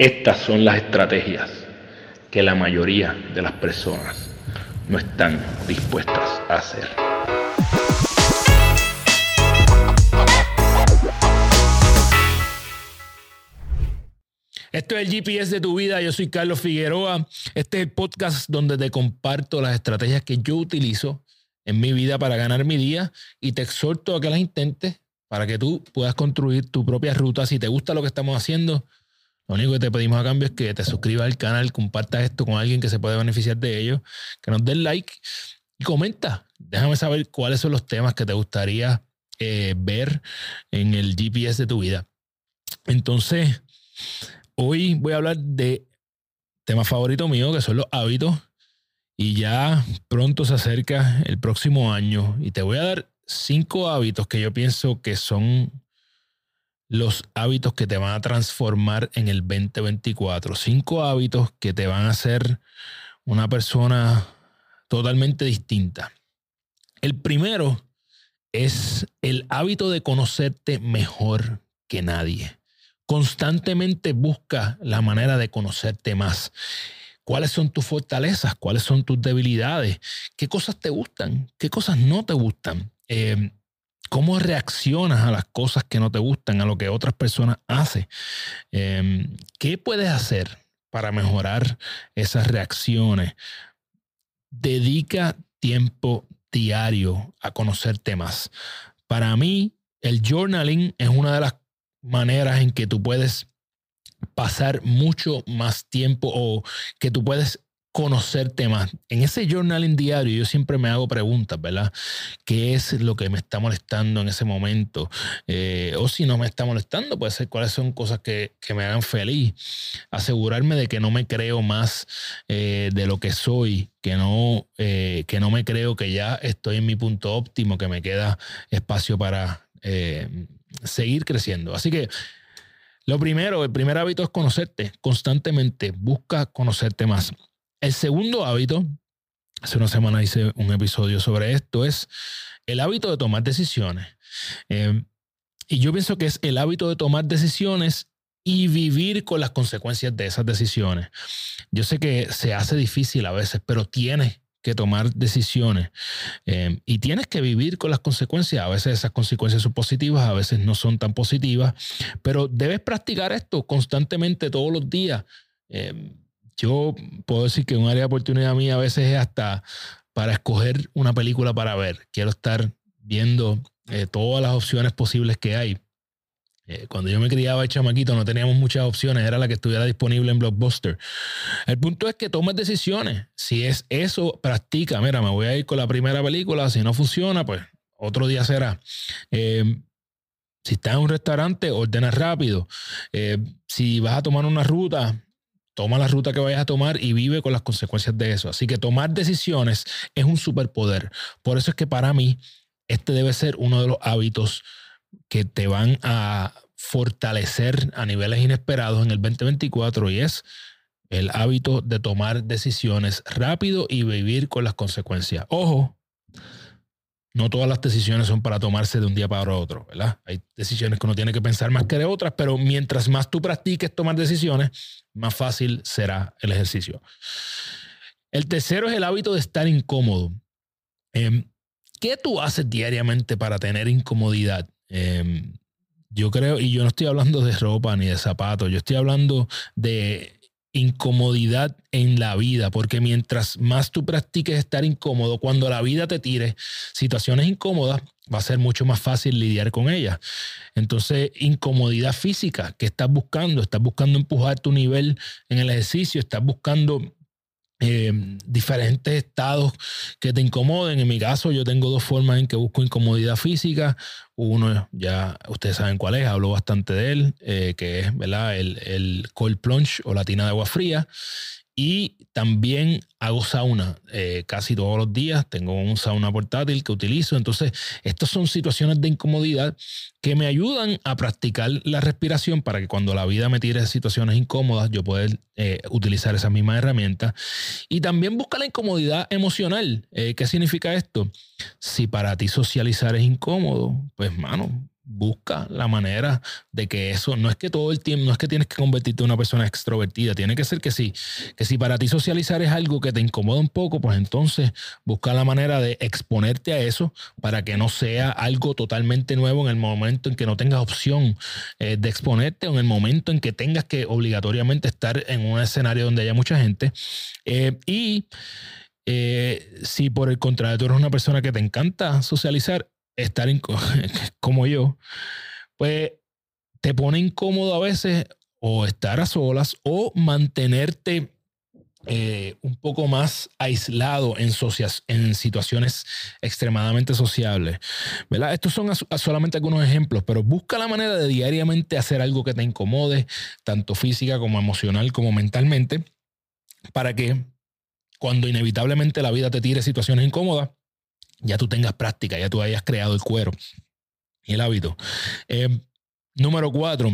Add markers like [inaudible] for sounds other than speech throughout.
Estas son las estrategias que la mayoría de las personas no están dispuestas a hacer. Esto es el GPS de tu vida. Yo soy Carlos Figueroa. Este es el podcast donde te comparto las estrategias que yo utilizo en mi vida para ganar mi día y te exhorto a que las intentes para que tú puedas construir tu propia ruta. Si te gusta lo que estamos haciendo, lo único que te pedimos a cambio es que te suscribas al canal, compartas esto con alguien que se puede beneficiar de ello, que nos den like y comenta. Déjame saber cuáles son los temas que te gustaría eh, ver en el GPS de tu vida. Entonces, hoy voy a hablar de tema favorito mío, que son los hábitos. Y ya pronto se acerca el próximo año y te voy a dar cinco hábitos que yo pienso que son los hábitos que te van a transformar en el 2024. Cinco hábitos que te van a hacer una persona totalmente distinta. El primero es el hábito de conocerte mejor que nadie. Constantemente busca la manera de conocerte más. ¿Cuáles son tus fortalezas? ¿Cuáles son tus debilidades? ¿Qué cosas te gustan? ¿Qué cosas no te gustan? Eh, ¿Cómo reaccionas a las cosas que no te gustan, a lo que otras personas hacen? Em, ¿Qué puedes hacer para mejorar esas reacciones? Dedica tiempo diario a conocerte más. Para mí, el journaling es una de las maneras en que tú puedes pasar mucho más tiempo o que tú puedes conocerte más. En ese journaling diario yo siempre me hago preguntas, ¿verdad? ¿Qué es lo que me está molestando en ese momento? Eh, o si no me está molestando, puede ser cuáles son cosas que, me hagan feliz. Asegurarme de que no me creo más eh, de lo que soy, que no, eh, que no me creo que ya estoy en mi punto óptimo, que me queda espacio para seguir creciendo. Así que lo primero, el primer hábito es conocerte constantemente. Busca conocerte más. El segundo hábito, hace una semana hice un episodio sobre esto, es el hábito de tomar decisiones. Em, y yo pienso que es el hábito de tomar decisiones y vivir con las consecuencias de esas decisiones. Yo sé que se hace difícil a veces, pero tienes que tomar decisiones em, y tienes que vivir con las consecuencias. A veces esas consecuencias son positivas, a veces no son tan positivas, pero debes practicar esto constantemente todos los días. Em, yo puedo decir que un área de oportunidad mía a veces es hasta para escoger una película para ver. Quiero estar viendo eh, todas las opciones posibles que hay. Eh, cuando yo me criaba de chamaquito no teníamos muchas opciones, era la que estuviera disponible en Blockbuster. El punto es que tomes decisiones. Si es eso, practica. Mira, me voy a ir con la primera película. Si no funciona, pues otro día será. Eh, si estás en un restaurante, ordena rápido. si vas a tomar una ruta, toma la ruta que vayas a tomar y vive con las consecuencias de eso. Así que tomar decisiones es un superpoder. Por eso es que para mí este debe ser uno de los hábitos que te van a fortalecer a niveles inesperados en el 2024 y es el hábito de tomar decisiones rápido y vivir con las consecuencias. Ojo, no todas las decisiones son para tomarse de un día para otro, ¿verdad? Hay decisiones que uno tiene que pensar más que de otras, pero mientras más tú practiques tomar decisiones, más fácil será el ejercicio. El tercero es el hábito de estar incómodo. Em, ¿Qué tú haces diariamente para tener incomodidad? Em, yo creo, y yo no estoy hablando de ropa ni de zapatos, yo estoy hablando de incomodidad en la vida, porque mientras más tú practiques estar incómodo, cuando la vida te tire situaciones incómodas, va a ser mucho más fácil lidiar con ellas. Entonces, incomodidad física que estás buscando, estás buscando empujar tu nivel en el ejercicio, estás buscando eh, diferentes estados que te incomoden. En mi caso, yo tengo dos formas en que busco incomodidad física. Uno, ya ustedes saben cuál es, hablo bastante de él, eh, que es ¿verdad? El, el cold plunge o la tina de agua fría. Y también hago sauna eh, casi todos los días. Tengo un sauna portátil que utilizo. Entonces, estas son situaciones de incomodidad que me ayudan a practicar la respiración para que cuando la vida me tire situaciones incómodas, yo pueda eh, utilizar esa misma herramienta. Y también busca la incomodidad emocional. Eh, ¿Qué significa esto? Si para ti socializar es incómodo, pues, mano, busca la manera de que eso, no es que todo el tiempo, no es que tienes que convertirte en una persona extrovertida, tiene que ser que sí, que si para ti socializar es algo que te incomoda un poco, pues entonces busca la manera de exponerte a eso para que no sea algo totalmente nuevo en el momento en que no tengas opción eh, de exponerte o en el momento en que tengas que obligatoriamente estar en un escenario donde haya mucha gente. Eh, y eh, si por el contrario tú eres una persona que te encanta socializar, estar [laughs] como yo, pues te pone incómodo a veces o estar a solas o mantenerte eh, un poco más aislado en, en situaciones extremadamente sociables. ¿verdad? Estos son solamente algunos ejemplos, pero busca la manera de diariamente hacer algo que te incomode, tanto física como emocional como mentalmente, para que cuando inevitablemente la vida te tire situaciones incómodas, ya tú tengas práctica, ya tú hayas creado el cuero y el hábito. Eh, número cuatro,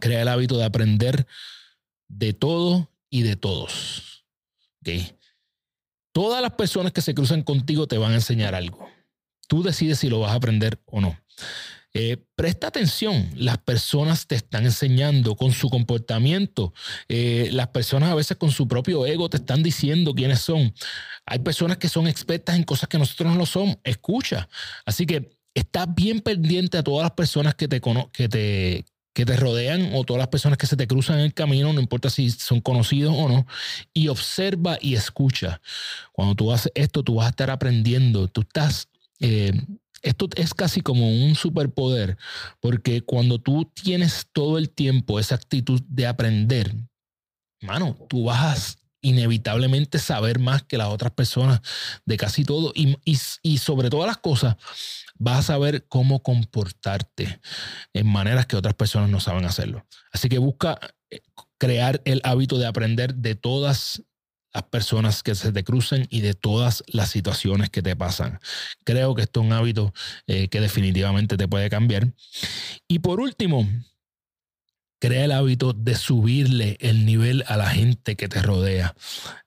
crea el hábito de aprender de todo y de todos. Todas las personas que se cruzan contigo te van a enseñar algo. Tú decides si lo vas a aprender o no. Eh, presta atención, las personas te están enseñando con su comportamiento, eh, las personas a veces con su propio ego te están diciendo quiénes son. Hay personas que son expertas en cosas que nosotros no lo somos, escucha. Así que está bien pendiente a todas las personas que te, que te, que te rodean o todas las personas que se te cruzan en el camino, no importa si son conocidos o no, y observa y escucha. Cuando tú haces esto, tú vas a estar aprendiendo, tú estás eh, esto es casi como un superpoder, porque cuando tú tienes todo el tiempo esa actitud de aprender, mano, tú vas a inevitablemente saber más que las otras personas de casi todo y, y sobre todas las cosas vas a saber cómo comportarte en maneras que otras personas no saben hacerlo. Así que busca eh, crear el hábito de aprender de todas las personas que se te crucen y de todas las situaciones que te pasan. Creo que esto es un hábito eh, que definitivamente te puede cambiar. Y por último, crea el hábito de subirle el nivel a la gente que te rodea.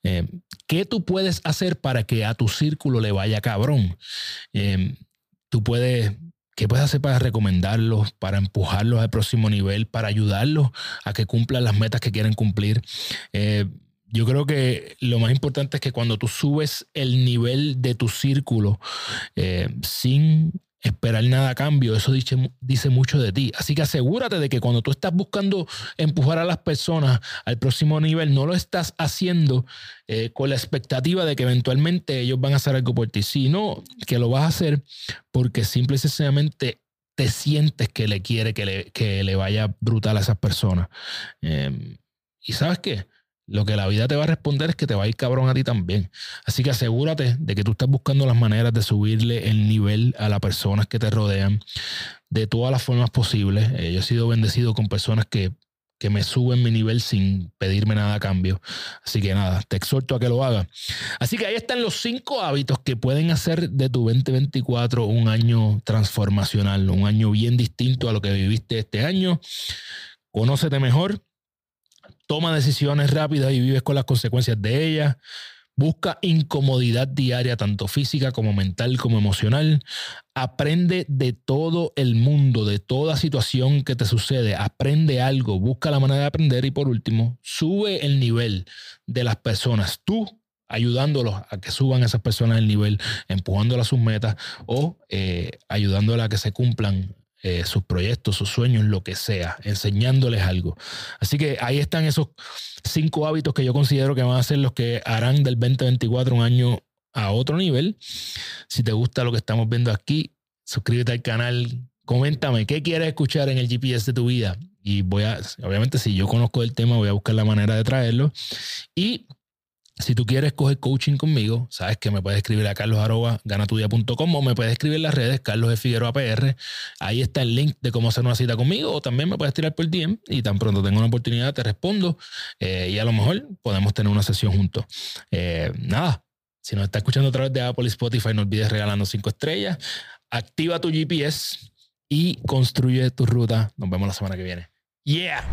Eh, ¿Qué tú puedes hacer para que a tu círculo le vaya cabrón? Eh, tú puedes ¿Qué puedes hacer para recomendarlos, para empujarlos al próximo nivel, para ayudarlos a que cumplan las metas que quieren cumplir? Yo creo que lo más importante es que cuando tú subes el nivel de tu círculo eh, sin esperar nada a cambio, eso dice, dice, mucho de ti. Así que asegúrate de que cuando tú estás buscando empujar a las personas al próximo nivel, no lo estás haciendo eh, con la expectativa de que eventualmente ellos van a hacer algo por ti, sino que lo vas a hacer porque simple y sencillamente te sientes que le quiere que le, que le vaya brutal a esas personas. Eh, y sabes qué? Lo que la vida te va a responder es que te va a ir cabrón a ti también. Así que asegúrate de que tú estás buscando las maneras de subirle el nivel a las personas que te rodean de todas las formas posibles. Eh, yo he sido bendecido con personas que, que me suben mi nivel sin pedirme nada a cambio. Así que nada, te exhorto a que lo hagas. Así que ahí están los cinco hábitos que pueden hacer de tu 2024 un año transformacional, un año bien distinto a lo que viviste este año. Conócete mejor toma decisiones rápidas y vives con las consecuencias de ellas. Busca incomodidad diaria, tanto física como mental como emocional. Aprende de todo el mundo, de toda situación que te sucede. Aprende algo, busca la manera de aprender y por último, sube el nivel de las personas. Tú ayudándolos a que suban esas personas el nivel, empujándolas a sus metas o eh, ayudándolas a que se cumplan eh, sus proyectos, sus sueños, lo que sea, enseñándoles algo. Así que ahí están esos cinco hábitos que yo considero que van a ser los que harán del 2024 un año a otro nivel. Si te gusta lo que estamos viendo aquí, suscríbete al canal, coméntame qué quieres escuchar en el GPS de tu vida. Y voy a, obviamente, si yo conozco el tema, voy a buscar la manera de traerlo. Y si tú quieres coger coaching conmigo, sabes que me puedes escribir a carlos.ganatudia.com o me puedes escribir en las redes Carlos de Figueroa PR. Ahí está el link de cómo hacer una cita conmigo o también me puedes tirar por el DM y tan pronto tengo una oportunidad te respondo eh, y a lo mejor podemos tener una sesión juntos. Eh, nada, si nos está escuchando a través de Apple y Spotify, no olvides regalando cinco estrellas. Activa tu GPS y construye tu ruta. Nos vemos la semana que viene. Yeah.